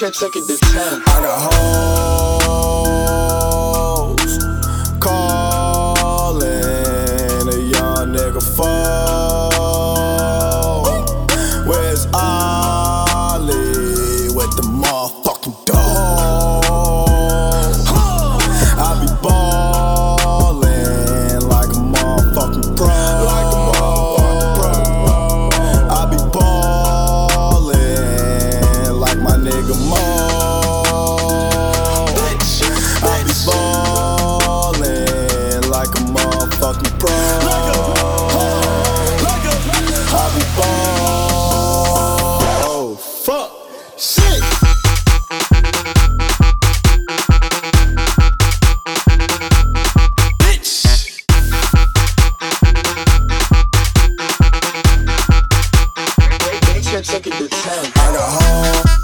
Can't take it to 10. I got home. look the tank. I got home.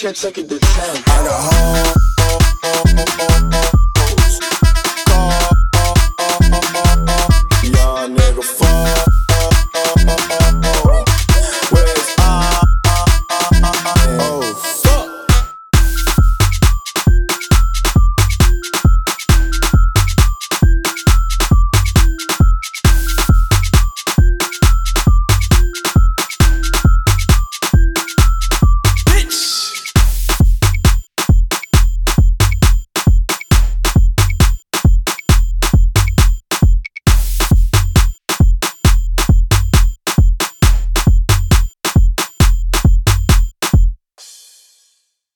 check, check it the 10. Alcohol.